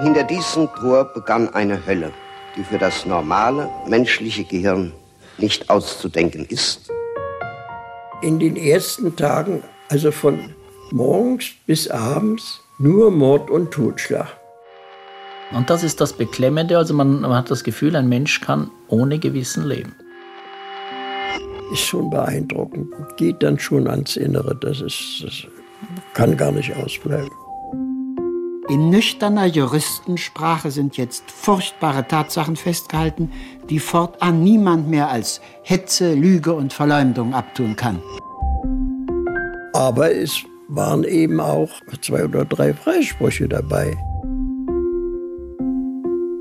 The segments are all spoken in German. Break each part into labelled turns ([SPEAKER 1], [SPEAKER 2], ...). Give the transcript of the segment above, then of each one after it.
[SPEAKER 1] Hinter diesem Tor begann eine Hölle, die für das normale menschliche Gehirn nicht auszudenken ist.
[SPEAKER 2] In den ersten Tagen, also von morgens bis abends, nur Mord und Totschlag.
[SPEAKER 3] Und das ist das Beklemmende, also man, man hat das Gefühl, ein Mensch kann ohne Gewissen leben.
[SPEAKER 2] Ist schon beeindruckend, geht dann schon ans Innere, das, ist, das kann gar nicht ausbleiben.
[SPEAKER 4] In nüchterner Juristensprache sind jetzt furchtbare Tatsachen festgehalten, die fortan niemand mehr als Hetze, Lüge und Verleumdung abtun kann.
[SPEAKER 2] Aber es waren eben auch zwei oder drei Freisprüche dabei.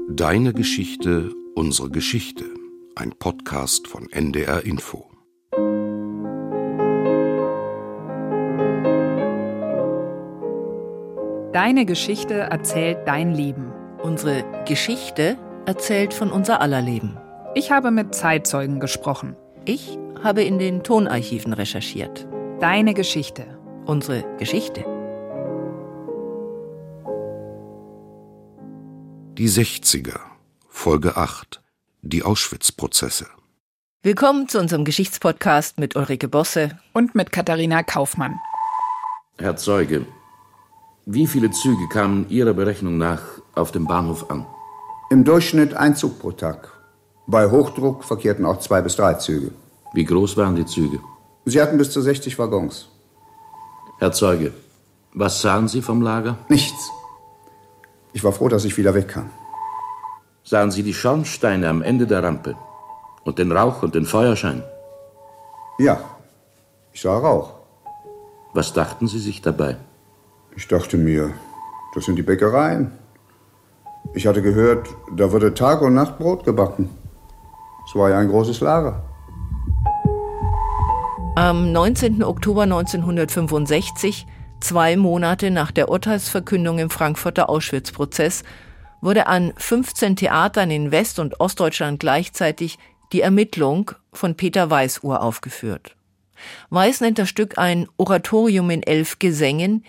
[SPEAKER 5] Deine Geschichte, unsere Geschichte. Ein Podcast von NDR Info.
[SPEAKER 6] Deine Geschichte erzählt dein Leben.
[SPEAKER 7] Unsere Geschichte erzählt von unser aller Leben.
[SPEAKER 6] Ich habe mit Zeitzeugen gesprochen.
[SPEAKER 7] Ich habe in den Tonarchiven recherchiert.
[SPEAKER 6] Deine Geschichte.
[SPEAKER 7] Unsere Geschichte.
[SPEAKER 5] Die 60er, Folge 8. Die Auschwitz-Prozesse.
[SPEAKER 7] Willkommen zu unserem Geschichtspodcast mit Ulrike Bosse
[SPEAKER 6] und mit Katharina Kaufmann.
[SPEAKER 8] Herr Zeuge, wie viele Züge kamen Ihrer Berechnung nach auf dem Bahnhof an?
[SPEAKER 9] Im Durchschnitt ein Zug pro Tag. Bei Hochdruck verkehrten auch zwei bis drei Züge.
[SPEAKER 8] Wie groß waren die Züge?
[SPEAKER 9] Sie hatten bis zu 60 Waggons.
[SPEAKER 8] Herr Zeuge, was sahen Sie vom Lager?
[SPEAKER 9] Nichts. Ich war froh, dass ich wieder weg kann.
[SPEAKER 8] Sahen Sie die Schornsteine am Ende der Rampe und den Rauch und den Feuerschein?
[SPEAKER 9] Ja, ich sah Rauch.
[SPEAKER 8] Was dachten Sie sich dabei?
[SPEAKER 9] Ich dachte mir, das sind die Bäckereien. Ich hatte gehört, da wurde Tag und Nacht Brot gebacken. Es war ja ein großes Lager.
[SPEAKER 7] Am 19. Oktober 1965, zwei Monate nach der Urteilsverkündung im Frankfurter Auschwitz-Prozess, wurde an 15 Theatern in West- und Ostdeutschland gleichzeitig die Ermittlung von Peter Weiß uraufgeführt. Weiß nennt das Stück ein Oratorium in elf Gesängen,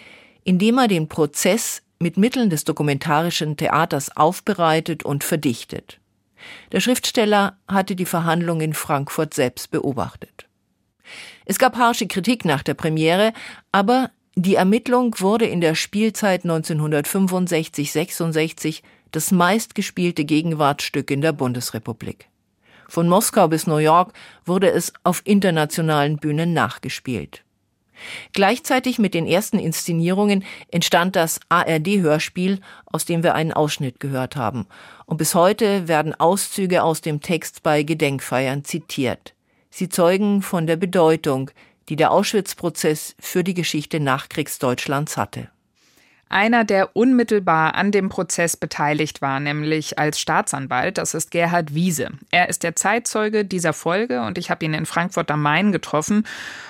[SPEAKER 7] indem er den Prozess mit Mitteln des dokumentarischen Theaters aufbereitet und verdichtet. Der Schriftsteller hatte die Verhandlung in Frankfurt selbst beobachtet. Es gab harsche Kritik nach der Premiere, aber die Ermittlung wurde in der Spielzeit 1965-66 das meistgespielte Gegenwartsstück in der Bundesrepublik. Von Moskau bis New York wurde es auf internationalen Bühnen nachgespielt. Gleichzeitig mit den ersten Inszenierungen entstand das ARD-Hörspiel, aus dem wir einen Ausschnitt gehört haben. Und bis heute werden Auszüge aus dem Text bei Gedenkfeiern zitiert. Sie zeugen von der Bedeutung, die der Auschwitz-Prozess für die Geschichte Nachkriegsdeutschlands hatte.
[SPEAKER 6] Einer, der unmittelbar an dem Prozess beteiligt war, nämlich als Staatsanwalt, das ist Gerhard Wiese. Er ist der Zeitzeuge dieser Folge und ich habe ihn in Frankfurt am Main getroffen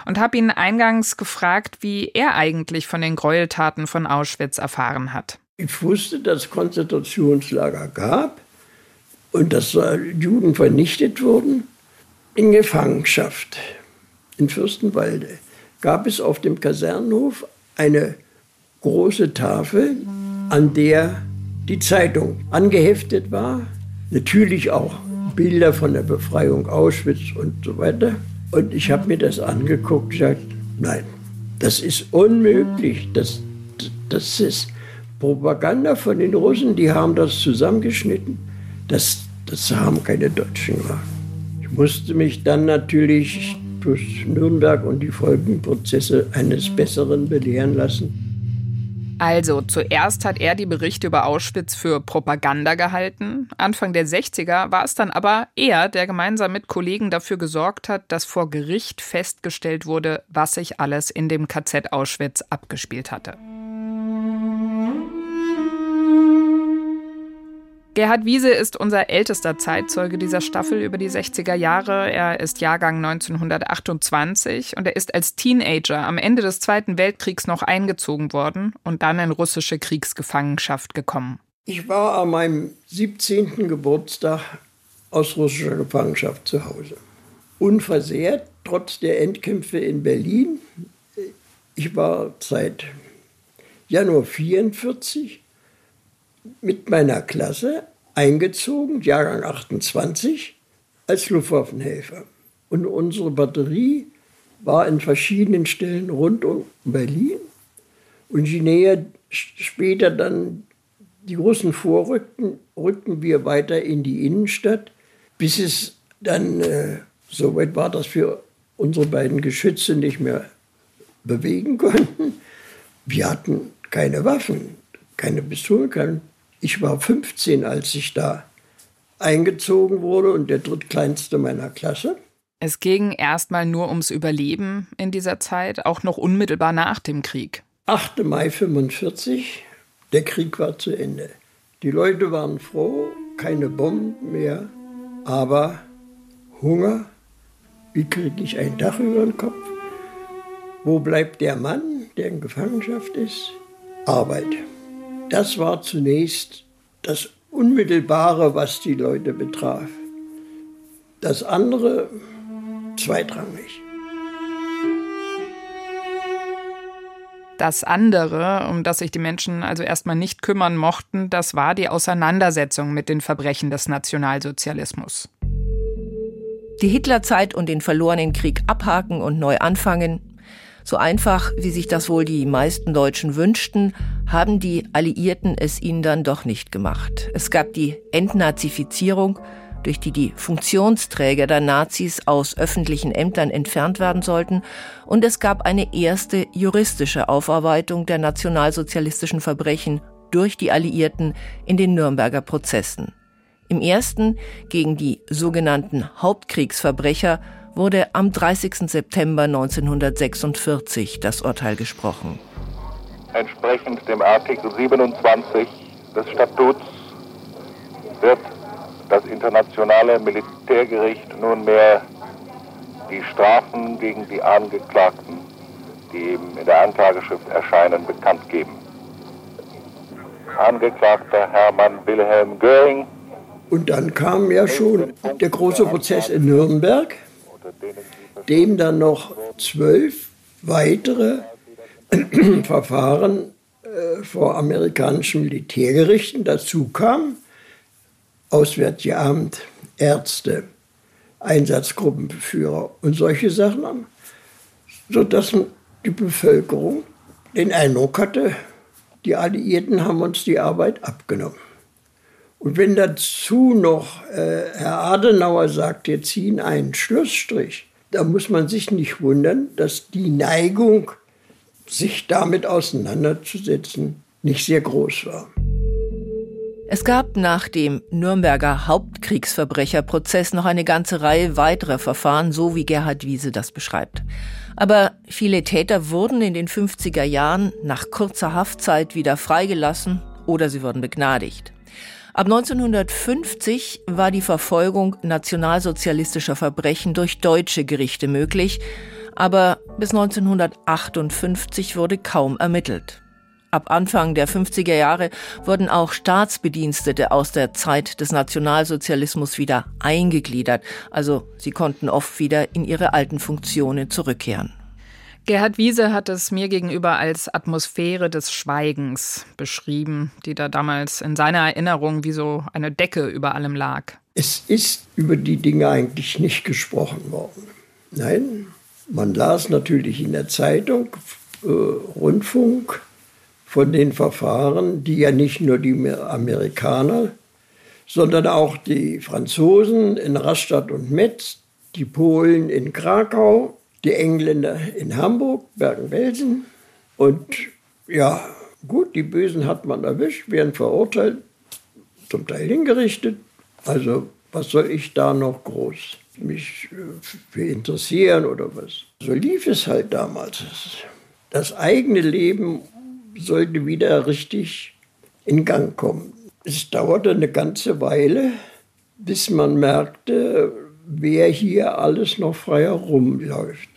[SPEAKER 6] und habe ihn eingangs gefragt, wie er eigentlich von den Gräueltaten von Auschwitz erfahren hat.
[SPEAKER 2] Ich wusste, dass es Konzentrationslager gab und dass Juden vernichtet wurden. In Gefangenschaft in Fürstenwalde gab es auf dem Kasernenhof eine große Tafel, an der die Zeitung angeheftet war. Natürlich auch Bilder von der Befreiung Auschwitz und so weiter. Und ich habe mir das angeguckt und gesagt, nein, das ist unmöglich. Das, das ist Propaganda von den Russen, die haben das zusammengeschnitten. Das, das haben keine Deutschen gemacht. Ich musste mich dann natürlich durch Nürnberg und die Folgenprozesse eines Besseren belehren lassen.
[SPEAKER 6] Also, zuerst hat er die Berichte über Auschwitz für Propaganda gehalten. Anfang der 60er war es dann aber er, der gemeinsam mit Kollegen dafür gesorgt hat, dass vor Gericht festgestellt wurde, was sich alles in dem KZ Auschwitz abgespielt hatte. Gerhard Wiese ist unser ältester Zeitzeuge dieser Staffel über die 60er Jahre. Er ist Jahrgang 1928 und er ist als Teenager am Ende des Zweiten Weltkriegs noch eingezogen worden und dann in russische Kriegsgefangenschaft gekommen.
[SPEAKER 2] Ich war an meinem 17. Geburtstag aus russischer Gefangenschaft zu Hause. Unversehrt, trotz der Endkämpfe in Berlin. Ich war seit Januar 44 mit meiner Klasse eingezogen, Jahrgang 28, als Luftwaffenhelfer. Und unsere Batterie war in verschiedenen Stellen rund um Berlin. Und je näher später dann die Russen vorrückten, rückten wir weiter in die Innenstadt, bis es dann äh, so weit war, dass wir unsere beiden Geschütze nicht mehr bewegen konnten. Wir hatten keine Waffen, keine Pistolen. Keine. Ich war 15, als ich da eingezogen wurde und der drittkleinste meiner Klasse.
[SPEAKER 6] Es ging erstmal nur ums Überleben in dieser Zeit, auch noch unmittelbar nach dem Krieg.
[SPEAKER 2] 8. Mai 45, der Krieg war zu Ende. Die Leute waren froh, keine Bomben mehr, aber Hunger, wie kriege ich ein Dach über den Kopf? Wo bleibt der Mann, der in Gefangenschaft ist? Arbeit. Das war zunächst das Unmittelbare, was die Leute betraf. Das andere zweitrangig.
[SPEAKER 6] Das andere, um das sich die Menschen also erstmal nicht kümmern mochten, das war die Auseinandersetzung mit den Verbrechen des Nationalsozialismus.
[SPEAKER 7] Die Hitlerzeit und den verlorenen Krieg abhaken und neu anfangen. So einfach, wie sich das wohl die meisten Deutschen wünschten, haben die Alliierten es ihnen dann doch nicht gemacht. Es gab die Entnazifizierung, durch die die Funktionsträger der Nazis aus öffentlichen Ämtern entfernt werden sollten, und es gab eine erste juristische Aufarbeitung der nationalsozialistischen Verbrechen durch die Alliierten in den Nürnberger Prozessen. Im ersten gegen die sogenannten Hauptkriegsverbrecher wurde am 30. September 1946 das Urteil gesprochen.
[SPEAKER 10] Entsprechend dem Artikel 27 des Statuts wird das internationale Militärgericht nunmehr die Strafen gegen die Angeklagten, die eben in der Anklageschrift erscheinen, bekannt geben. Angeklagter Hermann Wilhelm Göring
[SPEAKER 2] und dann kam ja schon der große Prozess in Nürnberg, dem dann noch zwölf weitere Verfahren äh, vor amerikanischen Militärgerichten dazu kamen. Auswärtige Amt, Ärzte, Einsatzgruppenführer und solche Sachen, sodass die Bevölkerung den Eindruck hatte, die Alliierten haben uns die Arbeit abgenommen. Und wenn dazu noch äh, Herr Adenauer sagt, wir ziehen einen Schlussstrich, da muss man sich nicht wundern, dass die Neigung, sich damit auseinanderzusetzen, nicht sehr groß war.
[SPEAKER 7] Es gab nach dem Nürnberger Hauptkriegsverbrecherprozess noch eine ganze Reihe weiterer Verfahren, so wie Gerhard Wiese das beschreibt. Aber viele Täter wurden in den 50er Jahren nach kurzer Haftzeit wieder freigelassen oder sie wurden begnadigt. Ab 1950 war die Verfolgung nationalsozialistischer Verbrechen durch deutsche Gerichte möglich, aber bis 1958 wurde kaum ermittelt. Ab Anfang der 50er Jahre wurden auch Staatsbedienstete aus der Zeit des Nationalsozialismus wieder eingegliedert, also sie konnten oft wieder in ihre alten Funktionen zurückkehren.
[SPEAKER 6] Gerhard Wiese hat es mir gegenüber als Atmosphäre des Schweigens beschrieben, die da damals in seiner Erinnerung wie so eine Decke über allem lag.
[SPEAKER 2] Es ist über die Dinge eigentlich nicht gesprochen worden. Nein, man las natürlich in der Zeitung, äh, Rundfunk von den Verfahren, die ja nicht nur die Amerikaner, sondern auch die Franzosen in Rastatt und Metz, die Polen in Krakau, die Engländer in Hamburg, Bergen-Belsen. Und ja, gut, die Bösen hat man erwischt, werden verurteilt, zum Teil hingerichtet. Also was soll ich da noch groß mich äh, für interessieren oder was? So lief es halt damals. Das eigene Leben sollte wieder richtig in Gang kommen. Es dauerte eine ganze Weile, bis man merkte, wer hier alles noch frei herumläuft.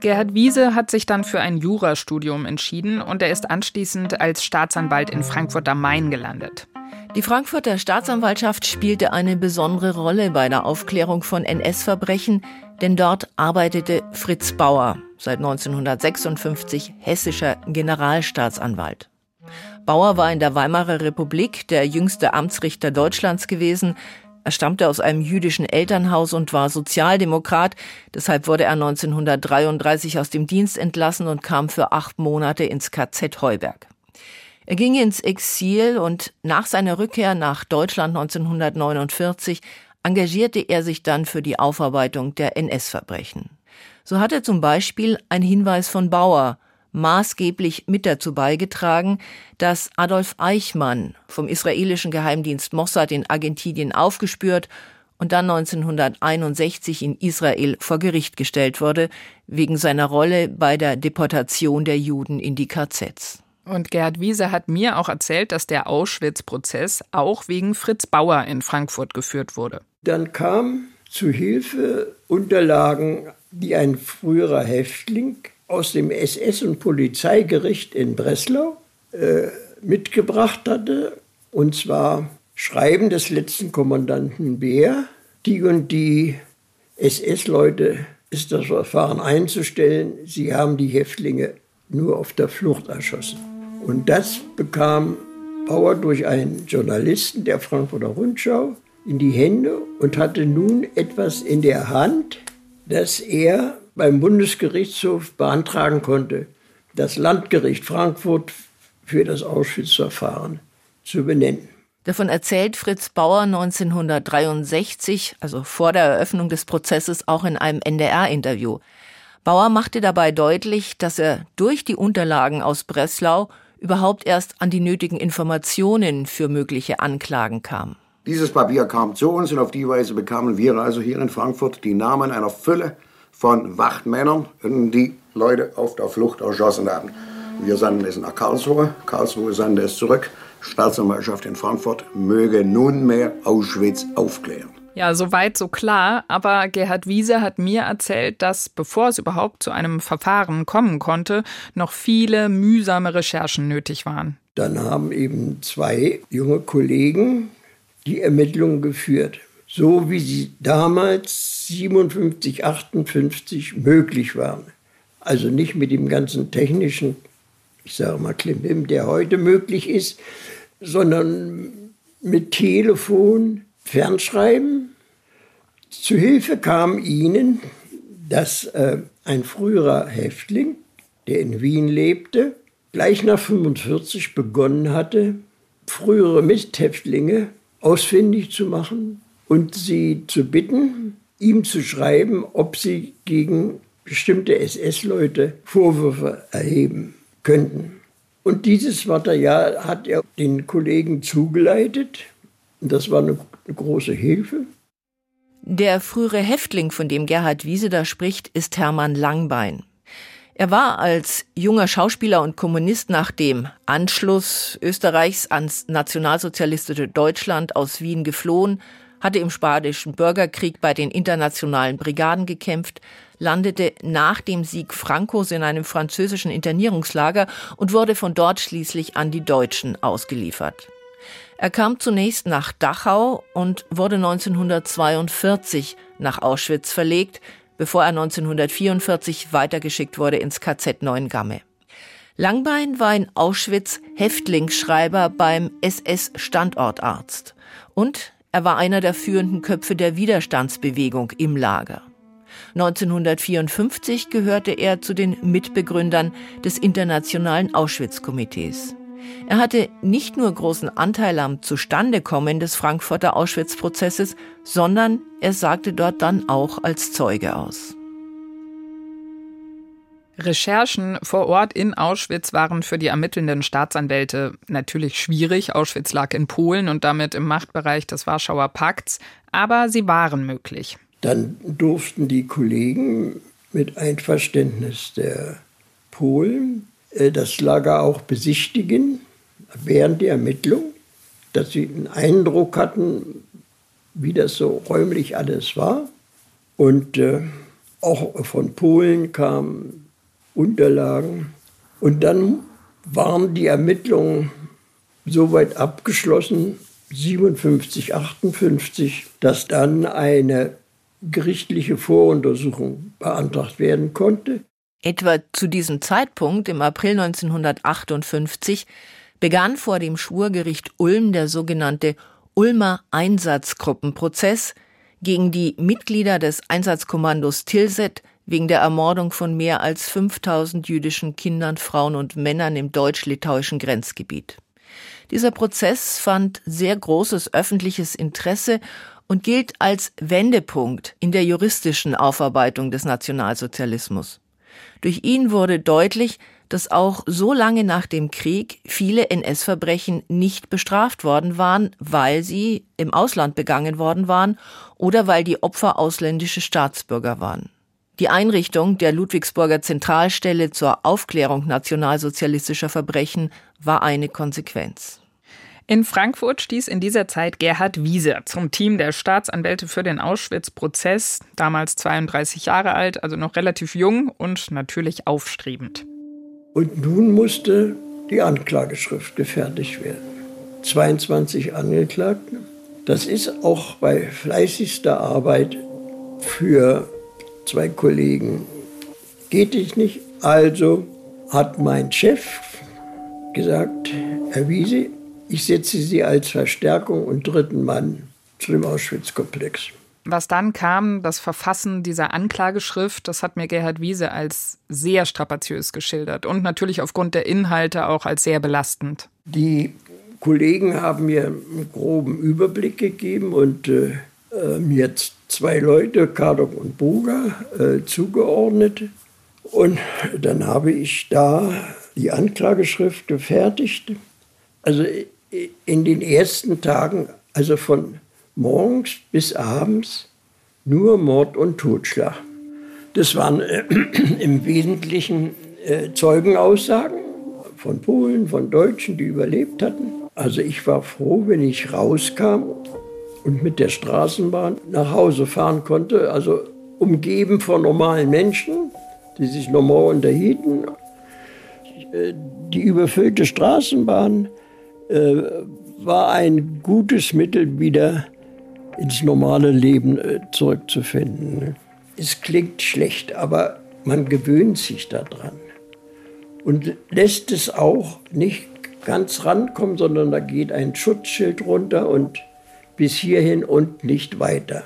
[SPEAKER 6] Gerhard Wiese hat sich dann für ein Jurastudium entschieden und er ist anschließend als Staatsanwalt in Frankfurt am Main gelandet.
[SPEAKER 7] Die Frankfurter Staatsanwaltschaft spielte eine besondere Rolle bei der Aufklärung von NS-Verbrechen, denn dort arbeitete Fritz Bauer, seit 1956 hessischer Generalstaatsanwalt. Bauer war in der Weimarer Republik der jüngste Amtsrichter Deutschlands gewesen. Er stammte aus einem jüdischen Elternhaus und war Sozialdemokrat. Deshalb wurde er 1933 aus dem Dienst entlassen und kam für acht Monate ins KZ Heuberg. Er ging ins Exil und nach seiner Rückkehr nach Deutschland 1949 engagierte er sich dann für die Aufarbeitung der NS-Verbrechen. So hat er zum Beispiel ein Hinweis von Bauer maßgeblich mit dazu beigetragen, dass Adolf Eichmann vom israelischen Geheimdienst Mossad in Argentinien aufgespürt und dann 1961 in Israel vor Gericht gestellt wurde, wegen seiner Rolle bei der Deportation der Juden in die KZs.
[SPEAKER 6] Und Gerhard Wiese hat mir auch erzählt, dass der Auschwitz-Prozess auch wegen Fritz Bauer in Frankfurt geführt wurde.
[SPEAKER 2] Dann kam zu Hilfe Unterlagen, die ein früherer Häftling aus dem SS- und Polizeigericht in Breslau äh, mitgebracht hatte. Und zwar Schreiben des letzten Kommandanten Beer. Die und die SS-Leute ist das Verfahren einzustellen. Sie haben die Häftlinge nur auf der Flucht erschossen. Und das bekam Bauer durch einen Journalisten der Frankfurter Rundschau in die Hände und hatte nun etwas in der Hand, das er beim Bundesgerichtshof beantragen konnte, das Landgericht Frankfurt für das Auschwitz-Verfahren zu benennen.
[SPEAKER 7] Davon erzählt Fritz Bauer 1963, also vor der Eröffnung des Prozesses, auch in einem NDR-Interview. Bauer machte dabei deutlich, dass er durch die Unterlagen aus Breslau überhaupt erst an die nötigen Informationen für mögliche Anklagen kam.
[SPEAKER 11] Dieses Papier kam zu uns und auf die Weise bekamen wir also hier in Frankfurt die Namen einer Fülle von Wachtmännern, die Leute auf der Flucht erschossen haben. Wir sandten es nach Karlsruhe, Karlsruhe sandte es zurück. Staatsanwaltschaft in Frankfurt möge nunmehr Auschwitz aufklären.
[SPEAKER 6] Ja, soweit so klar. Aber Gerhard Wiese hat mir erzählt, dass bevor es überhaupt zu einem Verfahren kommen konnte, noch viele mühsame Recherchen nötig waren.
[SPEAKER 2] Dann haben eben zwei junge Kollegen die Ermittlungen geführt, so wie sie damals 57, 58 möglich waren. Also nicht mit dem ganzen technischen, ich sage mal, Klimbim, der heute möglich ist, sondern mit Telefon, Fernschreiben. Zu Hilfe kam ihnen, dass äh, ein früherer Häftling, der in Wien lebte, gleich nach 45 begonnen hatte, frühere Misthäftlinge ausfindig zu machen und sie zu bitten, ihm zu schreiben, ob sie gegen bestimmte SS-Leute Vorwürfe erheben könnten. Und dieses Material hat er den Kollegen zugeleitet. Das war eine, eine große Hilfe.
[SPEAKER 7] Der frühere Häftling, von dem Gerhard Wiese da spricht, ist Hermann Langbein. Er war als junger Schauspieler und Kommunist nach dem Anschluss Österreichs ans nationalsozialistische Deutschland aus Wien geflohen, hatte im Spanischen Bürgerkrieg bei den internationalen Brigaden gekämpft, landete nach dem Sieg Francos in einem französischen Internierungslager und wurde von dort schließlich an die Deutschen ausgeliefert. Er kam zunächst nach Dachau und wurde 1942 nach Auschwitz verlegt, bevor er 1944 weitergeschickt wurde ins KZ Neuengamme. Langbein war in Auschwitz Häftlingsschreiber beim SS-Standortarzt und er war einer der führenden Köpfe der Widerstandsbewegung im Lager. 1954 gehörte er zu den Mitbegründern des Internationalen Auschwitz-Komitees. Er hatte nicht nur großen Anteil am Zustandekommen des Frankfurter Auschwitz-Prozesses, sondern er sagte dort dann auch als Zeuge aus.
[SPEAKER 6] Recherchen vor Ort in Auschwitz waren für die ermittelnden Staatsanwälte natürlich schwierig. Auschwitz lag in Polen und damit im Machtbereich des Warschauer Pakts, aber sie waren möglich.
[SPEAKER 2] Dann durften die Kollegen mit Einverständnis der Polen äh, das Lager auch besichtigen während der Ermittlung, dass sie einen Eindruck hatten, wie das so räumlich alles war. Und äh, auch von Polen kamen Unterlagen. Und dann waren die Ermittlungen soweit abgeschlossen, 57, 58, dass dann eine gerichtliche Voruntersuchung beantragt werden konnte.
[SPEAKER 7] Etwa zu diesem Zeitpunkt, im April 1958, begann vor dem Schwurgericht Ulm der sogenannte Ulmer Einsatzgruppenprozess gegen die Mitglieder des Einsatzkommandos Tilset wegen der Ermordung von mehr als 5000 jüdischen Kindern, Frauen und Männern im deutsch-litauischen Grenzgebiet. Dieser Prozess fand sehr großes öffentliches Interesse und gilt als Wendepunkt in der juristischen Aufarbeitung des Nationalsozialismus. Durch ihn wurde deutlich, dass auch so lange nach dem Krieg viele NS-Verbrechen nicht bestraft worden waren, weil sie im Ausland begangen worden waren oder weil die Opfer ausländische Staatsbürger waren. Die Einrichtung der Ludwigsburger Zentralstelle zur Aufklärung nationalsozialistischer Verbrechen war eine Konsequenz.
[SPEAKER 6] In Frankfurt stieß in dieser Zeit Gerhard Wiese zum Team der Staatsanwälte für den Auschwitz-Prozess, damals 32 Jahre alt, also noch relativ jung und natürlich aufstrebend.
[SPEAKER 2] Und nun musste die Anklageschrift gefertigt werden. 22 Angeklagte. Das ist auch bei fleißigster Arbeit für zwei Kollegen geht es nicht. Also hat mein Chef gesagt, Herr Wiese, ich setze Sie als Verstärkung und dritten Mann zu dem Auschwitz-Komplex.
[SPEAKER 6] Was dann kam, das Verfassen dieser Anklageschrift, das hat mir Gerhard Wiese als sehr strapaziös geschildert und natürlich aufgrund der Inhalte auch als sehr belastend.
[SPEAKER 2] Die Kollegen haben mir einen groben Überblick gegeben und äh, äh mir jetzt zwei Leute, Kardok und Boga, äh, zugeordnet. Und dann habe ich da die Anklageschrift gefertigt. Also in den ersten Tagen, also von morgens bis abends, nur Mord und Totschlag. Das waren äh, im Wesentlichen äh, Zeugenaussagen von Polen, von Deutschen, die überlebt hatten. Also ich war froh, wenn ich rauskam und mit der Straßenbahn nach Hause fahren konnte, also umgeben von normalen Menschen, die sich normal unterhielten. Äh, die überfüllte Straßenbahn äh, war ein gutes Mittel, wieder ins normale Leben äh, zurückzufinden. Es klingt schlecht, aber man gewöhnt sich daran und lässt es auch nicht ganz rankommen, sondern da geht ein Schutzschild runter und bis hierhin und nicht weiter.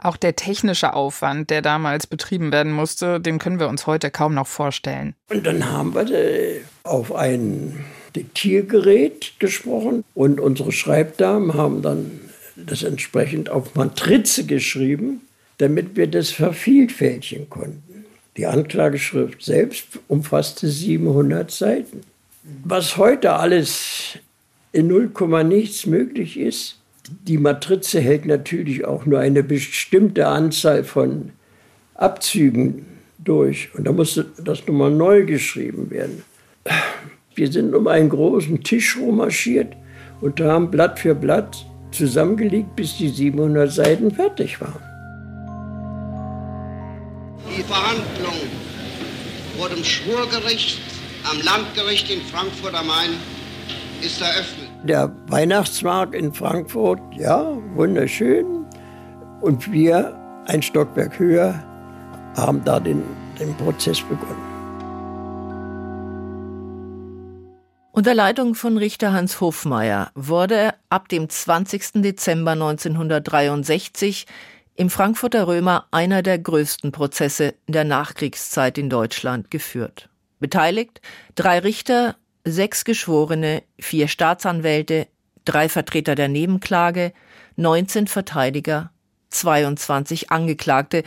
[SPEAKER 6] Auch der technische Aufwand, der damals betrieben werden musste, den können wir uns heute kaum noch vorstellen.
[SPEAKER 2] Und dann haben wir äh, auf ein Diktiergerät gesprochen und unsere Schreibdamen haben dann das entsprechend auf Matrize geschrieben, damit wir das vervielfältigen konnten. Die Anklageschrift selbst umfasste 700 Seiten. Was heute alles in 0, nichts möglich ist, die Matrize hält natürlich auch nur eine bestimmte Anzahl von Abzügen durch. Und da musste das nochmal neu geschrieben werden. Wir sind um einen großen Tisch rummarschiert und haben Blatt für Blatt zusammengelegt, bis die 700 Seiten fertig waren.
[SPEAKER 1] Die Verhandlung vor dem Schwurgericht am Landgericht in Frankfurt am Main ist eröffnet.
[SPEAKER 2] Der Weihnachtsmarkt in Frankfurt, ja, wunderschön. Und wir, ein Stockwerk höher, haben da den, den Prozess begonnen.
[SPEAKER 7] Unter Leitung von Richter Hans Hofmeier wurde ab dem 20. Dezember 1963 im Frankfurter Römer einer der größten Prozesse der Nachkriegszeit in Deutschland geführt. Beteiligt drei Richter sechs Geschworene, vier Staatsanwälte, drei Vertreter der Nebenklage, 19 Verteidiger, 22 Angeklagte,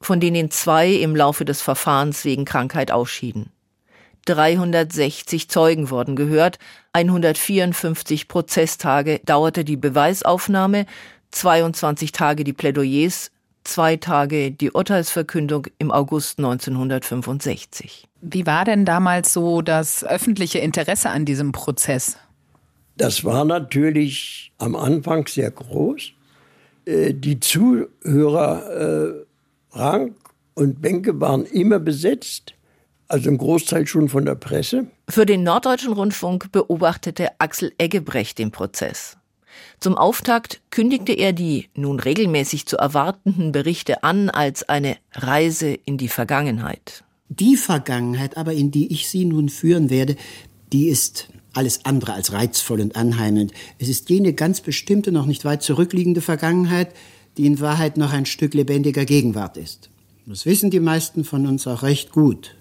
[SPEAKER 7] von denen zwei im Laufe des Verfahrens wegen Krankheit ausschieden. 360 Zeugen wurden gehört, 154 Prozesstage dauerte die Beweisaufnahme, 22 Tage die Plädoyers, zwei Tage die Urteilsverkündung im August 1965.
[SPEAKER 6] Wie war denn damals so das öffentliche Interesse an diesem Prozess?
[SPEAKER 2] Das war natürlich am Anfang sehr groß. Äh, die Zuhörer äh, Rang und Bänke waren immer besetzt, also ein Großteil schon von der Presse.
[SPEAKER 7] Für den Norddeutschen Rundfunk beobachtete Axel Eggebrecht den Prozess. Zum Auftakt kündigte er die nun regelmäßig zu erwartenden Berichte an als eine Reise in die Vergangenheit.
[SPEAKER 4] Die Vergangenheit aber, in die ich Sie nun führen werde, die ist alles andere als reizvoll und anheimelnd. Es ist jene ganz bestimmte, noch nicht weit zurückliegende Vergangenheit, die in Wahrheit noch ein Stück lebendiger Gegenwart ist. Das wissen die meisten von uns auch recht gut,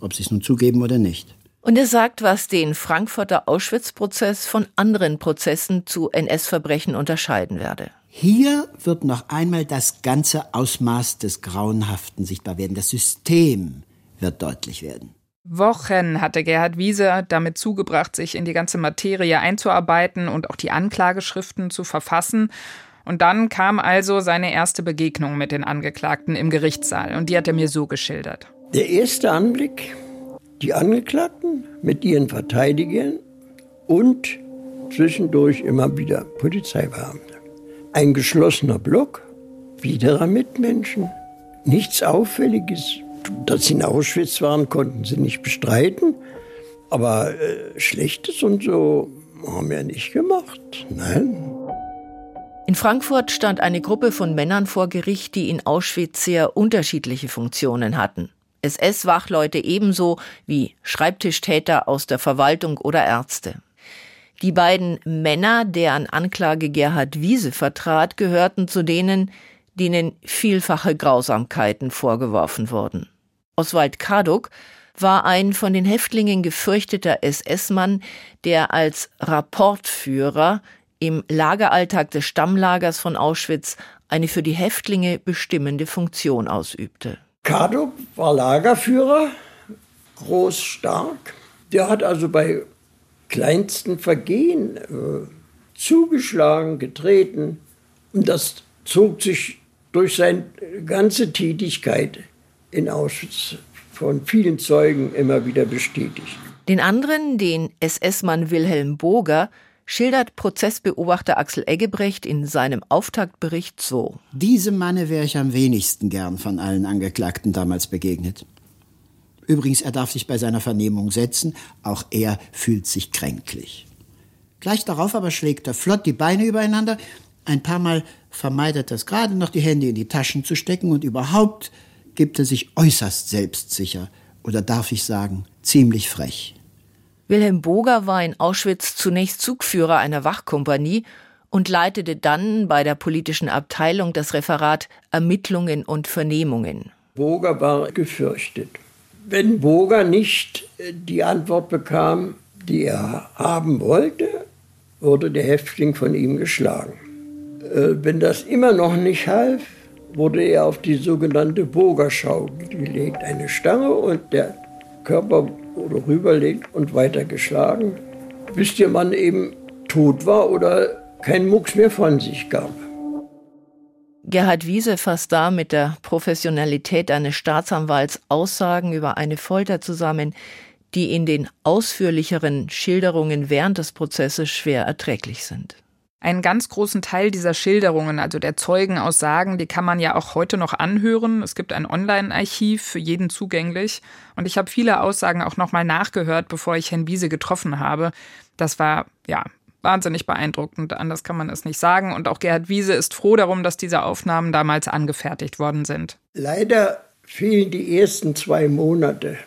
[SPEAKER 4] ob sie es nun zugeben oder nicht.
[SPEAKER 7] Und er sagt, was den Frankfurter Auschwitz-Prozess von anderen Prozessen zu NS-Verbrechen unterscheiden werde.
[SPEAKER 4] Hier wird noch einmal das ganze Ausmaß des Grauenhaften sichtbar werden. Das System wird deutlich werden.
[SPEAKER 6] Wochen hatte Gerhard Wiese damit zugebracht, sich in die ganze Materie einzuarbeiten und auch die Anklageschriften zu verfassen. Und dann kam also seine erste Begegnung mit den Angeklagten im Gerichtssaal. Und die hat er mir so geschildert.
[SPEAKER 2] Der erste Anblick, die Angeklagten mit ihren Verteidigern und zwischendurch immer wieder Polizeibeamte. Ein geschlossener Block, wieder Mitmenschen, nichts Auffälliges. Dass sie in Auschwitz waren, konnten sie nicht bestreiten. Aber äh, Schlechtes und so haben wir nicht gemacht. Nein.
[SPEAKER 7] In Frankfurt stand eine Gruppe von Männern vor Gericht, die in Auschwitz sehr unterschiedliche Funktionen hatten. SS-Wachleute ebenso wie Schreibtischtäter aus der Verwaltung oder Ärzte. Die beiden Männer, deren Anklage Gerhard Wiese vertrat, gehörten zu denen, denen vielfache Grausamkeiten vorgeworfen wurden. Oswald Kaduk war ein von den Häftlingen gefürchteter SS-Mann, der als Rapportführer im Lageralltag des Stammlagers von Auschwitz eine für die Häftlinge bestimmende Funktion ausübte.
[SPEAKER 2] Kaduk war Lagerführer, groß, stark. Der hat also bei kleinsten Vergehen äh, zugeschlagen, getreten. Und das zog sich durch seine ganze Tätigkeit in Auschwitz von vielen Zeugen immer wieder bestätigt.
[SPEAKER 7] Den anderen, den SS-Mann Wilhelm Boger, schildert Prozessbeobachter Axel Eggebrecht in seinem Auftaktbericht so.
[SPEAKER 4] Diesem Manne wäre ich am wenigsten gern von allen Angeklagten damals begegnet. Übrigens, er darf sich bei seiner Vernehmung setzen, auch er fühlt sich kränklich. Gleich darauf aber schlägt er flott die Beine übereinander, ein paar Mal vermeidet es gerade noch die Hände in die Taschen zu stecken und überhaupt gibt er sich äußerst selbstsicher oder darf ich sagen, ziemlich frech.
[SPEAKER 7] Wilhelm Boger war in Auschwitz zunächst Zugführer einer Wachkompanie und leitete dann bei der politischen Abteilung das Referat Ermittlungen und Vernehmungen.
[SPEAKER 2] Boger war gefürchtet. Wenn Boger nicht die Antwort bekam, die er haben wollte, wurde der Häftling von ihm geschlagen. Äh, wenn das immer noch nicht half, wurde er auf die sogenannte Bogerschau gelegt. Eine Stange und der Körper wurde rüberlegt und weiter geschlagen, bis der Mann eben tot war oder kein Mucks mehr von sich gab.
[SPEAKER 7] Gerhard Wiese fasst da mit der Professionalität eines Staatsanwalts Aussagen über eine Folter zusammen, die in den ausführlicheren Schilderungen während des Prozesses schwer erträglich sind.
[SPEAKER 6] Einen ganz großen Teil dieser Schilderungen, also der Zeugenaussagen, die kann man ja auch heute noch anhören. Es gibt ein Online-Archiv für jeden zugänglich. Und ich habe viele Aussagen auch nochmal nachgehört, bevor ich Herrn Wiese getroffen habe. Das war, ja, wahnsinnig beeindruckend. Anders kann man es nicht sagen. Und auch Gerhard Wiese ist froh darum, dass diese Aufnahmen damals angefertigt worden sind.
[SPEAKER 2] Leider fehlen die ersten zwei Monate.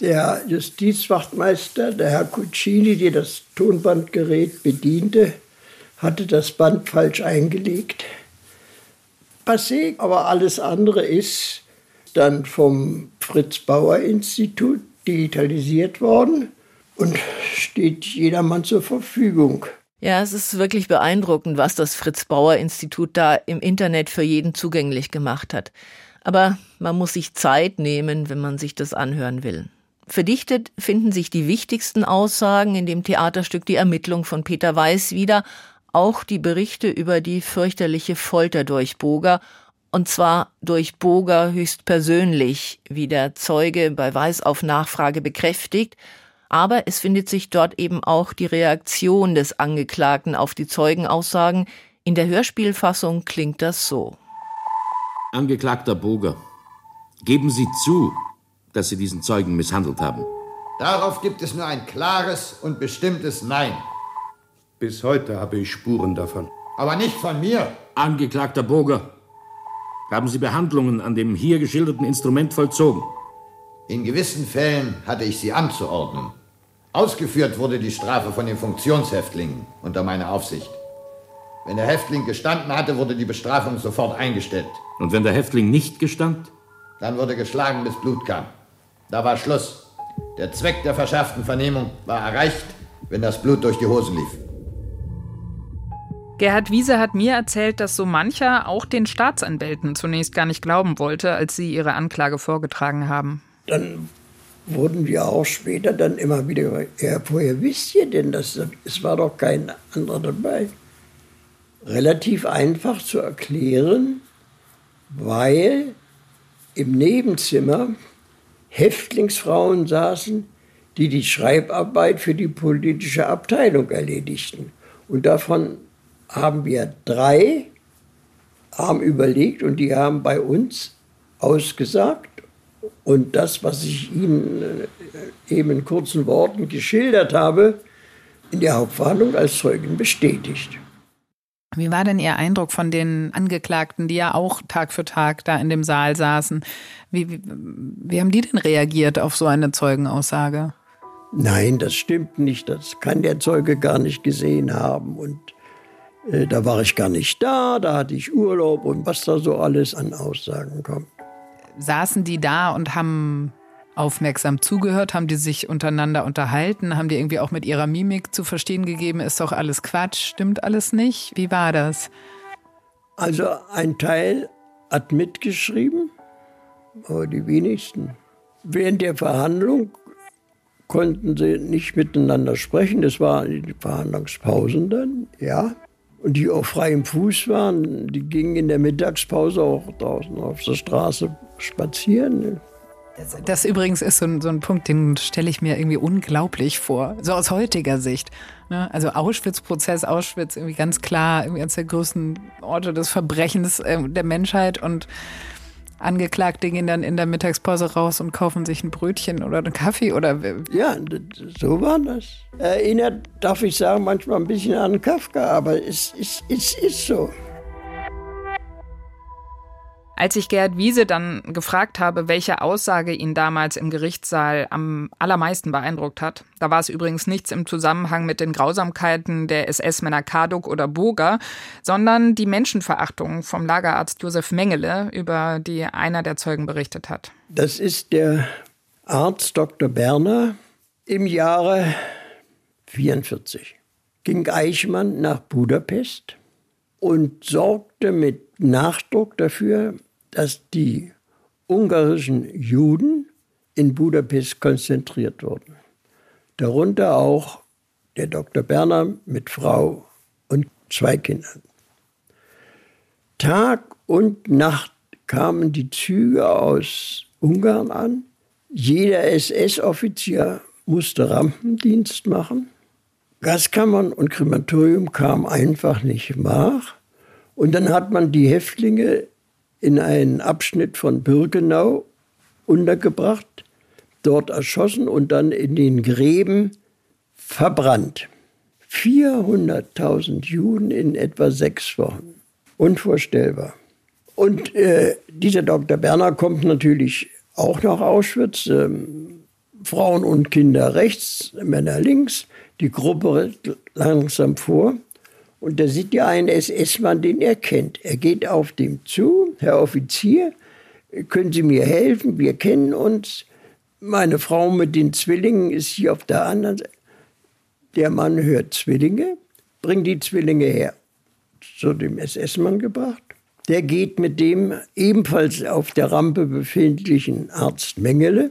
[SPEAKER 2] Der Justizwachtmeister, der Herr Cuccini, der das Tonbandgerät bediente, hatte das Band falsch eingelegt. Passé, aber alles andere ist dann vom Fritz Bauer Institut digitalisiert worden und steht jedermann zur Verfügung.
[SPEAKER 7] Ja, es ist wirklich beeindruckend, was das Fritz Bauer Institut da im Internet für jeden zugänglich gemacht hat. Aber man muss sich Zeit nehmen, wenn man sich das anhören will. Verdichtet finden sich die wichtigsten Aussagen in dem Theaterstück Die Ermittlung von Peter Weiß wieder, auch die Berichte über die fürchterliche Folter durch Boger, und zwar durch Boger höchstpersönlich, wie der Zeuge bei Weiß auf Nachfrage bekräftigt, aber es findet sich dort eben auch die Reaktion des Angeklagten auf die Zeugenaussagen. In der Hörspielfassung klingt das so.
[SPEAKER 8] Angeklagter Boger, geben Sie zu, dass Sie diesen Zeugen misshandelt haben.
[SPEAKER 12] Darauf gibt es nur ein klares und bestimmtes Nein. Bis heute habe ich Spuren davon.
[SPEAKER 13] Aber nicht von mir.
[SPEAKER 8] Angeklagter Boger, haben Sie Behandlungen an dem hier geschilderten Instrument vollzogen?
[SPEAKER 13] In gewissen Fällen hatte ich sie anzuordnen. Ausgeführt wurde die Strafe von den Funktionshäftlingen unter meiner Aufsicht. Wenn der Häftling gestanden hatte, wurde die Bestrafung sofort eingestellt.
[SPEAKER 8] Und wenn der Häftling nicht gestand?
[SPEAKER 13] Dann wurde geschlagen, bis Blut kam. Da war Schluss. Der Zweck der verschärften Vernehmung war erreicht, wenn das Blut durch die Hosen lief.
[SPEAKER 6] Gerhard Wiese hat mir erzählt, dass so mancher auch den Staatsanwälten zunächst gar nicht glauben wollte, als sie ihre Anklage vorgetragen haben.
[SPEAKER 2] Dann wurden wir auch später dann immer wieder, ja, woher wisst ihr denn das? Es war doch kein anderer dabei. Relativ einfach zu erklären, weil im Nebenzimmer Häftlingsfrauen saßen, die die Schreibarbeit für die politische Abteilung erledigten. Und davon haben wir drei, haben überlegt und die haben bei uns ausgesagt. Und das, was ich Ihnen äh, eben in kurzen Worten geschildert habe, in der Hauptverhandlung als Zeugen bestätigt.
[SPEAKER 6] Wie war denn Ihr Eindruck von den Angeklagten, die ja auch Tag für Tag da in dem Saal saßen? Wie, wie, wie haben die denn reagiert auf so eine Zeugenaussage?
[SPEAKER 2] Nein, das stimmt nicht. Das kann der Zeuge gar nicht gesehen haben. Und da war ich gar nicht da, da hatte ich Urlaub und was da so alles an Aussagen kommt.
[SPEAKER 6] Saßen die da und haben aufmerksam zugehört? Haben die sich untereinander unterhalten? Haben die irgendwie auch mit ihrer Mimik zu verstehen gegeben, ist doch alles Quatsch, stimmt alles nicht? Wie war das?
[SPEAKER 2] Also ein Teil hat mitgeschrieben, aber die wenigsten. Während der Verhandlung konnten sie nicht miteinander sprechen. Das waren die Verhandlungspausen dann, ja. Und die auf freiem Fuß waren, die gingen in der Mittagspause auch draußen auf der Straße spazieren.
[SPEAKER 6] Das, das übrigens ist so ein, so ein Punkt, den stelle ich mir irgendwie unglaublich vor, so aus heutiger Sicht. Ne? Also Auschwitz-Prozess, Auschwitz irgendwie ganz klar, irgendwie eines der größten Orte des Verbrechens äh, der Menschheit und Angeklagte gehen dann in der Mittagspause raus und kaufen sich ein Brötchen oder einen Kaffee oder.
[SPEAKER 2] Ja, so war das. Erinnert, darf ich sagen, manchmal ein bisschen an Kafka, aber es, es, es ist so.
[SPEAKER 6] Als ich Gerd Wiese dann gefragt habe, welche Aussage ihn damals im Gerichtssaal am allermeisten beeindruckt hat, da war es übrigens nichts im Zusammenhang mit den Grausamkeiten der SS-Männer Karduk oder Burger, sondern die Menschenverachtung vom Lagerarzt Josef Mengele, über die einer der Zeugen berichtet hat.
[SPEAKER 2] Das ist der Arzt Dr. Berner im Jahre 44. Ging Eichmann nach Budapest und sorgte mit Nachdruck dafür, dass die ungarischen Juden in Budapest konzentriert wurden. Darunter auch der Dr. Berner mit Frau und zwei Kindern. Tag und Nacht kamen die Züge aus Ungarn an. Jeder SS-Offizier musste Rampendienst machen. Gaskammern und Krematorium kamen einfach nicht nach. Und dann hat man die Häftlinge in einen Abschnitt von Birkenau untergebracht, dort erschossen und dann in den Gräben verbrannt. 400.000 Juden in etwa sechs Wochen. Unvorstellbar. Und äh, dieser Dr. Berner kommt natürlich auch nach Auschwitz. Ähm, Frauen und Kinder rechts, Männer links. Die Gruppe rückt langsam vor. Und da sieht ja ein SS-Mann, den er kennt. Er geht auf dem zu, Herr Offizier, können Sie mir helfen? Wir kennen uns. Meine Frau mit den Zwillingen ist hier auf der anderen Seite. Der Mann hört Zwillinge, bringt die Zwillinge her. Zu dem SS-Mann gebracht. Der geht mit dem ebenfalls auf der Rampe befindlichen Arzt Mengele.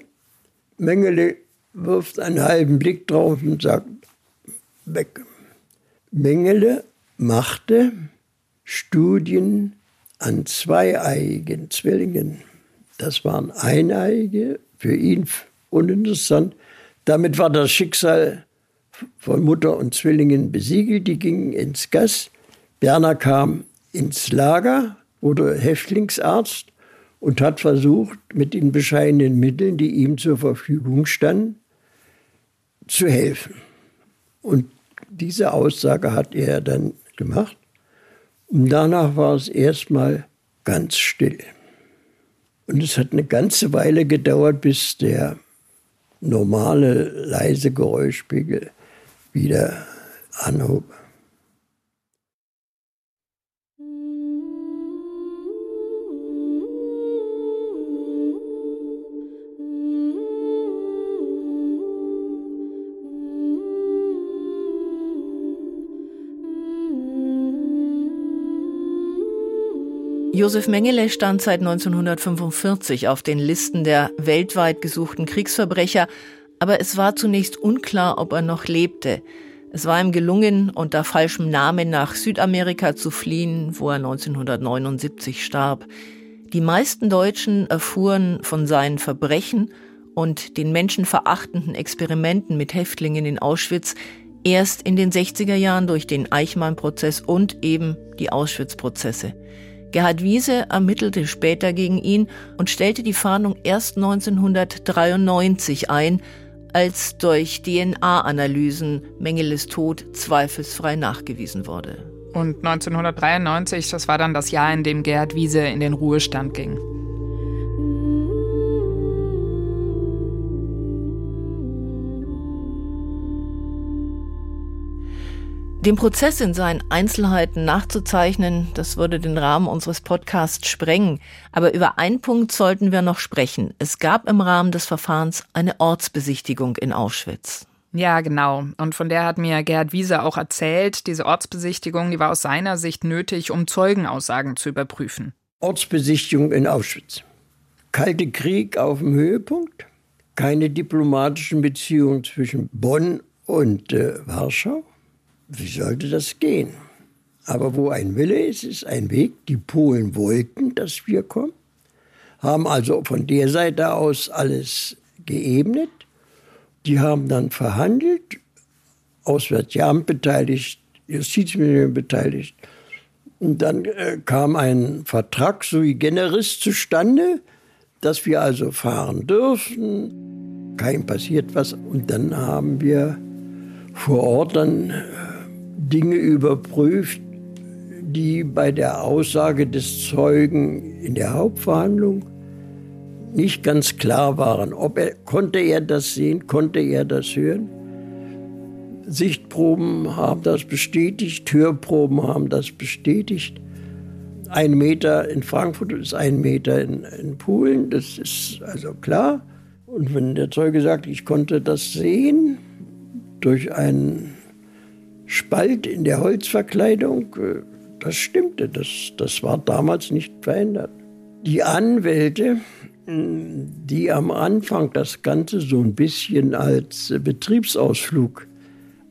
[SPEAKER 2] Mengele wirft einen halben Blick drauf und sagt, weg. Mengele machte Studien an zweieiigen Zwillingen. Das waren eineige, für ihn uninteressant. Damit war das Schicksal von Mutter und Zwillingen besiegelt. Die gingen ins Gas. Berner kam ins Lager, wurde Häftlingsarzt und hat versucht, mit den bescheidenen Mitteln, die ihm zur Verfügung standen, zu helfen. Und Diese Aussage hat er dann gemacht. Und danach war es erstmal ganz still. Und es hat eine ganze Weile gedauert, bis der normale leise Geräuschpegel wieder anhob.
[SPEAKER 7] Josef Mengele stand seit 1945 auf den Listen der weltweit gesuchten Kriegsverbrecher, aber es war zunächst unklar, ob er noch lebte. Es war ihm gelungen, unter falschem Namen nach Südamerika zu fliehen, wo er 1979 starb. Die meisten Deutschen erfuhren von seinen Verbrechen und den menschenverachtenden Experimenten mit Häftlingen in Auschwitz erst in den 60er Jahren durch den Eichmann-Prozess und eben die Auschwitz-Prozesse. Gerhard Wiese ermittelte später gegen ihn und stellte die Fahndung erst 1993 ein, als durch DNA-Analysen Mengeles Tod zweifelsfrei nachgewiesen wurde.
[SPEAKER 6] Und 1993, das war dann das Jahr, in dem Gerhard Wiese in den Ruhestand ging.
[SPEAKER 7] Den Prozess in seinen Einzelheiten nachzuzeichnen, das würde den Rahmen unseres Podcasts sprengen. Aber über einen Punkt sollten wir noch sprechen. Es gab im Rahmen des Verfahrens eine Ortsbesichtigung in Auschwitz.
[SPEAKER 6] Ja, genau. Und von der hat mir Gerhard Wiese auch erzählt. Diese Ortsbesichtigung, die war aus seiner Sicht nötig, um Zeugenaussagen zu überprüfen.
[SPEAKER 2] Ortsbesichtigung in Auschwitz. Kalte Krieg auf dem Höhepunkt. Keine diplomatischen Beziehungen zwischen Bonn und äh, Warschau. Wie sollte das gehen? Aber wo ein Wille ist, ist ein Weg. Die Polen wollten, dass wir kommen, haben also von der Seite aus alles geebnet. Die haben dann verhandelt, Auswärtige Amt beteiligt, Justizministerium beteiligt. Und dann äh, kam ein Vertrag sui generis zustande, dass wir also fahren dürfen. Kein passiert was. Und dann haben wir vor Ort dann äh, Dinge überprüft, die bei der Aussage des Zeugen in der Hauptverhandlung nicht ganz klar waren. Ob er, konnte er das sehen, konnte er das hören? Sichtproben haben das bestätigt, Hörproben haben das bestätigt. Ein Meter in Frankfurt ist ein Meter in, in Polen, das ist also klar. Und wenn der Zeuge sagt, ich konnte das sehen durch einen Spalt in der Holzverkleidung, äh, das stimmte, das, das war damals nicht verändert. Die Anwälte, die am Anfang das Ganze so ein bisschen als Betriebsausflug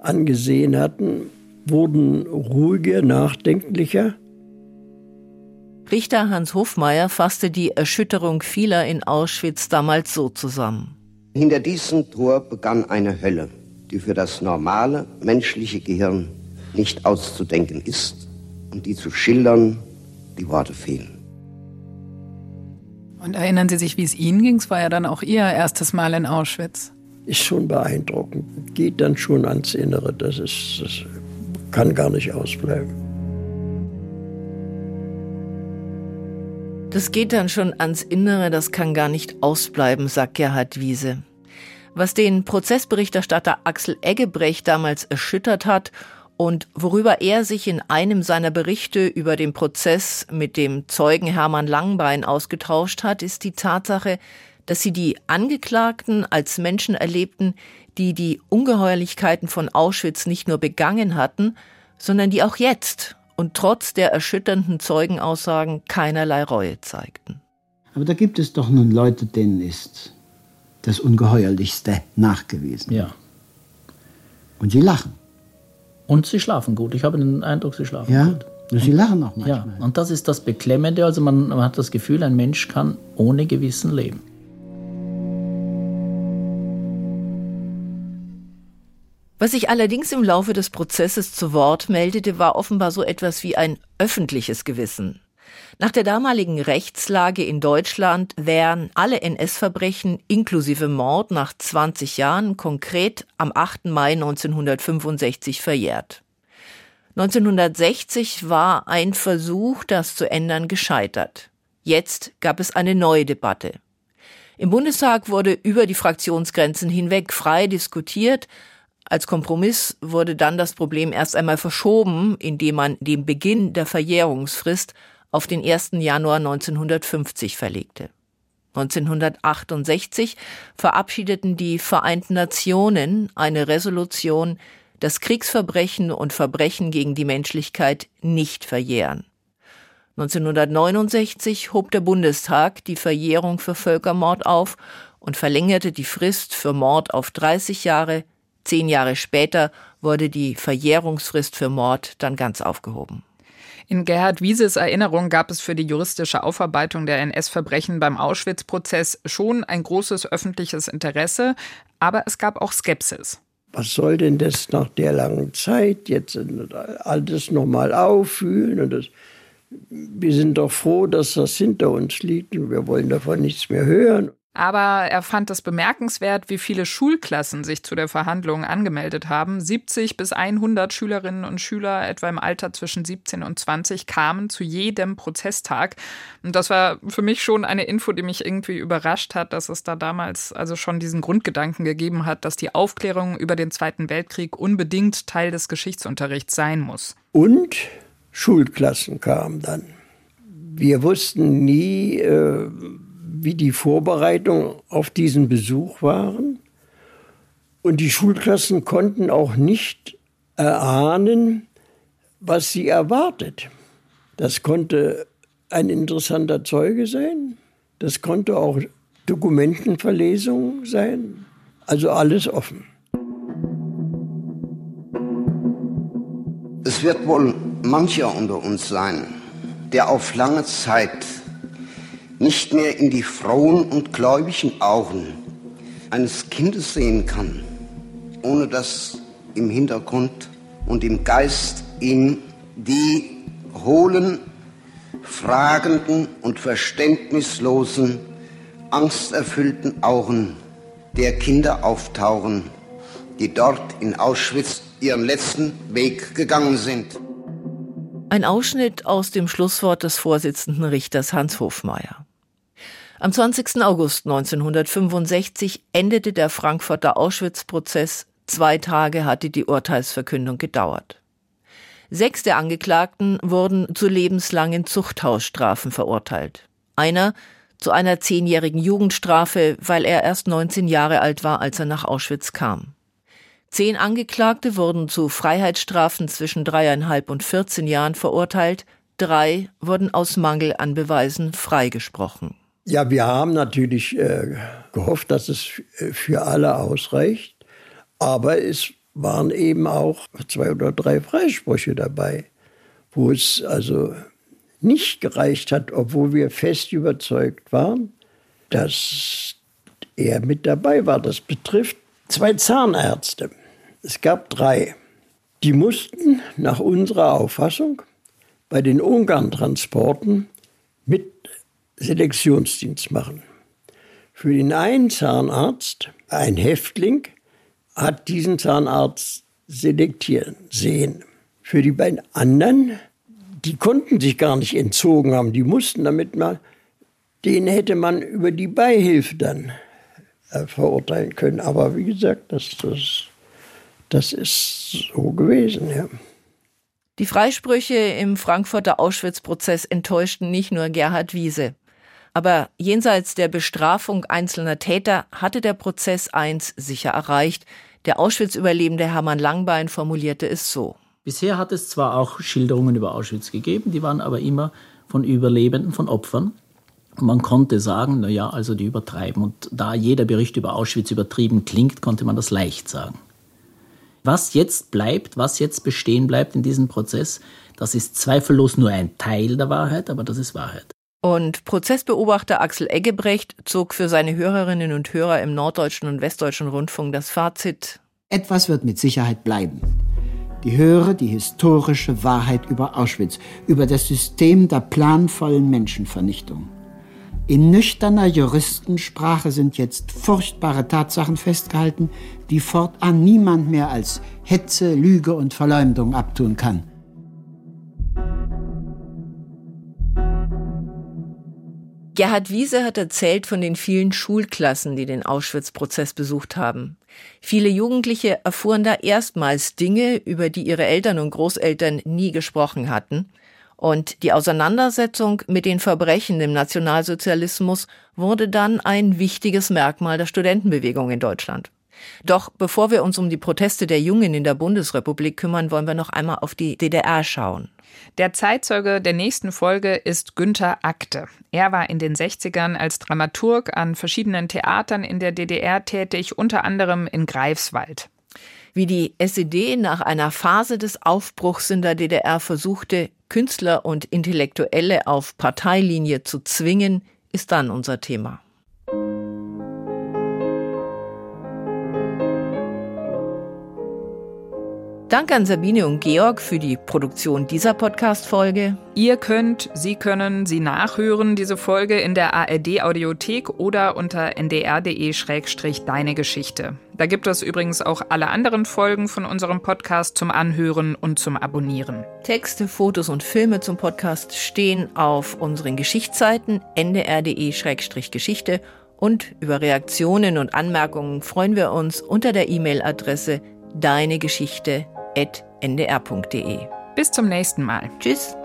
[SPEAKER 2] angesehen hatten, wurden ruhiger, nachdenklicher.
[SPEAKER 7] Richter Hans Hofmeier fasste die Erschütterung vieler in Auschwitz damals so zusammen.
[SPEAKER 1] Hinter diesem Tor begann eine Hölle die für das normale menschliche Gehirn nicht auszudenken ist und die zu schildern, die Worte fehlen.
[SPEAKER 6] Und erinnern Sie sich, wie es Ihnen ging? Es war ja dann auch Ihr erstes Mal in Auschwitz.
[SPEAKER 2] Ist schon beeindruckend. Geht dann schon ans Innere. Das, ist, das kann gar nicht ausbleiben.
[SPEAKER 7] Das geht dann schon ans Innere, das kann gar nicht ausbleiben, sagt Gerhard Wiese. Was den Prozessberichterstatter Axel Eggebrecht damals erschüttert hat und worüber er sich in einem seiner Berichte über den Prozess mit dem Zeugen Hermann Langbein ausgetauscht hat, ist die Tatsache, dass sie die Angeklagten als Menschen erlebten, die die Ungeheuerlichkeiten von Auschwitz nicht nur begangen hatten, sondern die auch jetzt und trotz der erschütternden Zeugenaussagen keinerlei Reue zeigten.
[SPEAKER 4] Aber da gibt es doch nun Leute, denen ist das Ungeheuerlichste nachgewiesen.
[SPEAKER 3] Ja.
[SPEAKER 4] Und sie lachen.
[SPEAKER 3] Und sie schlafen gut. Ich habe den Eindruck, sie schlafen
[SPEAKER 4] ja?
[SPEAKER 3] gut.
[SPEAKER 4] Sie lachen auch manchmal.
[SPEAKER 3] Ja, und das ist das Beklemmende. Also man, man hat das Gefühl, ein Mensch kann ohne Gewissen leben.
[SPEAKER 7] Was sich allerdings im Laufe des Prozesses zu Wort meldete, war offenbar so etwas wie ein öffentliches Gewissen. Nach der damaligen Rechtslage in Deutschland wären alle NS-Verbrechen inklusive Mord nach 20 Jahren konkret am 8. Mai 1965 verjährt. 1960 war ein Versuch, das zu ändern, gescheitert. Jetzt gab es eine neue Debatte. Im Bundestag wurde über die Fraktionsgrenzen hinweg frei diskutiert. Als Kompromiss wurde dann das Problem erst einmal verschoben, indem man den Beginn der Verjährungsfrist auf den 1. Januar 1950 verlegte. 1968 verabschiedeten die Vereinten Nationen eine Resolution, dass Kriegsverbrechen und Verbrechen gegen die Menschlichkeit nicht verjähren. 1969 hob der Bundestag die Verjährung für Völkermord auf und verlängerte die Frist für Mord auf 30 Jahre. Zehn Jahre später wurde die Verjährungsfrist für Mord dann ganz aufgehoben.
[SPEAKER 6] In Gerhard Wieses Erinnerung gab es für die juristische Aufarbeitung der NS-Verbrechen beim Auschwitz-Prozess schon ein großes öffentliches Interesse, aber es gab auch Skepsis.
[SPEAKER 2] Was soll denn das nach der langen Zeit jetzt alles nochmal auffühlen? Und das, wir sind doch froh, dass das hinter uns liegt und wir wollen davon nichts mehr hören.
[SPEAKER 6] Aber er fand es bemerkenswert, wie viele Schulklassen sich zu der Verhandlung angemeldet haben. 70 bis 100 Schülerinnen und Schüler, etwa im Alter zwischen 17 und 20, kamen zu jedem Prozesstag. Und das war für mich schon eine Info, die mich irgendwie überrascht hat, dass es da damals also schon diesen Grundgedanken gegeben hat, dass die Aufklärung über den Zweiten Weltkrieg unbedingt Teil des Geschichtsunterrichts sein muss.
[SPEAKER 2] Und Schulklassen kamen dann. Wir wussten nie, äh wie die Vorbereitungen auf diesen Besuch waren. Und die Schulklassen konnten auch nicht erahnen, was sie erwartet. Das konnte ein interessanter Zeuge sein. Das konnte auch Dokumentenverlesung sein. Also alles offen.
[SPEAKER 1] Es wird wohl mancher unter uns sein, der auf lange Zeit nicht mehr in die frohen und gläubigen Augen eines Kindes sehen kann, ohne dass im Hintergrund und im Geist ihn die hohlen, fragenden und verständnislosen, angsterfüllten Augen der Kinder auftauchen, die dort in Auschwitz ihren letzten Weg gegangen sind.
[SPEAKER 7] Ein Ausschnitt aus dem Schlusswort des Vorsitzenden Richters Hans Hofmeier. Am 20. August 1965 endete der Frankfurter Auschwitz-Prozess. Zwei Tage hatte die Urteilsverkündung gedauert. Sechs der Angeklagten wurden zu lebenslangen Zuchthausstrafen verurteilt. Einer zu einer zehnjährigen Jugendstrafe, weil er erst 19 Jahre alt war, als er nach Auschwitz kam. Zehn Angeklagte wurden zu Freiheitsstrafen zwischen dreieinhalb und 14 Jahren verurteilt. Drei wurden aus Mangel an Beweisen freigesprochen.
[SPEAKER 2] Ja, wir haben natürlich äh, gehofft, dass es für alle ausreicht. Aber es waren eben auch zwei oder drei Freisprüche dabei, wo es also nicht gereicht hat, obwohl wir fest überzeugt waren, dass er mit dabei war. Das betrifft zwei Zahnärzte. Es gab drei. Die mussten nach unserer Auffassung bei den Ungarn-Transporten mit Selektionsdienst machen. Für den einen Zahnarzt, ein Häftling, hat diesen Zahnarzt selektieren sehen. Für die beiden anderen, die konnten sich gar nicht entzogen haben, die mussten damit mal, den hätte man über die Beihilfe dann äh, verurteilen können. Aber wie gesagt, das, das, das ist so gewesen, ja.
[SPEAKER 7] Die Freisprüche im Frankfurter Auschwitz-Prozess enttäuschten nicht nur Gerhard Wiese. Aber jenseits der Bestrafung einzelner Täter hatte der Prozess eins sicher erreicht. Der Auschwitz-Überlebende Hermann Langbein formulierte es so.
[SPEAKER 3] Bisher hat es zwar auch Schilderungen über Auschwitz gegeben, die waren aber immer von Überlebenden, von Opfern. Und man konnte sagen, na ja, also die übertreiben. Und da jeder Bericht über Auschwitz übertrieben klingt, konnte man das leicht sagen. Was jetzt bleibt, was jetzt bestehen bleibt in diesem Prozess, das ist zweifellos nur ein Teil der Wahrheit, aber das ist Wahrheit.
[SPEAKER 7] Und Prozessbeobachter Axel Eggebrecht zog für seine Hörerinnen und Hörer im norddeutschen und westdeutschen Rundfunk das Fazit.
[SPEAKER 4] Etwas wird mit Sicherheit bleiben. Die höre die historische Wahrheit über Auschwitz, über das System der planvollen Menschenvernichtung. In nüchterner Juristensprache sind jetzt furchtbare Tatsachen festgehalten, die fortan niemand mehr als Hetze, Lüge und Verleumdung abtun kann.
[SPEAKER 7] Gerhard Wiese hat erzählt von den vielen Schulklassen, die den Auschwitz-Prozess besucht haben. Viele Jugendliche erfuhren da erstmals Dinge, über die ihre Eltern und Großeltern nie gesprochen hatten. Und die Auseinandersetzung mit den Verbrechen im Nationalsozialismus wurde dann ein wichtiges Merkmal der Studentenbewegung in Deutschland. Doch bevor wir uns um die Proteste der Jungen in der Bundesrepublik kümmern, wollen wir noch einmal auf die DDR schauen.
[SPEAKER 6] Der Zeitzeuge der nächsten Folge ist Günther Akte. Er war in den 60ern als Dramaturg an verschiedenen Theatern in der DDR tätig, unter anderem in Greifswald.
[SPEAKER 7] Wie die SED nach einer Phase des Aufbruchs in der DDR versuchte, Künstler und Intellektuelle auf Parteilinie zu zwingen, ist dann unser Thema. Danke an Sabine und Georg für die Produktion dieser Podcast-Folge.
[SPEAKER 6] Ihr könnt, Sie können sie nachhören, diese Folge in der ARD-Audiothek oder unter ndr.de-deine Geschichte. Da gibt es übrigens auch alle anderen Folgen von unserem Podcast zum Anhören und zum Abonnieren.
[SPEAKER 7] Texte, Fotos und Filme zum Podcast stehen auf unseren Geschichtsseiten ndr.de-geschichte und über Reaktionen und Anmerkungen freuen wir uns unter der E-Mail-Adresse deine Geschichte ndr.de.
[SPEAKER 6] Bis zum nächsten Mal.
[SPEAKER 7] Tschüss.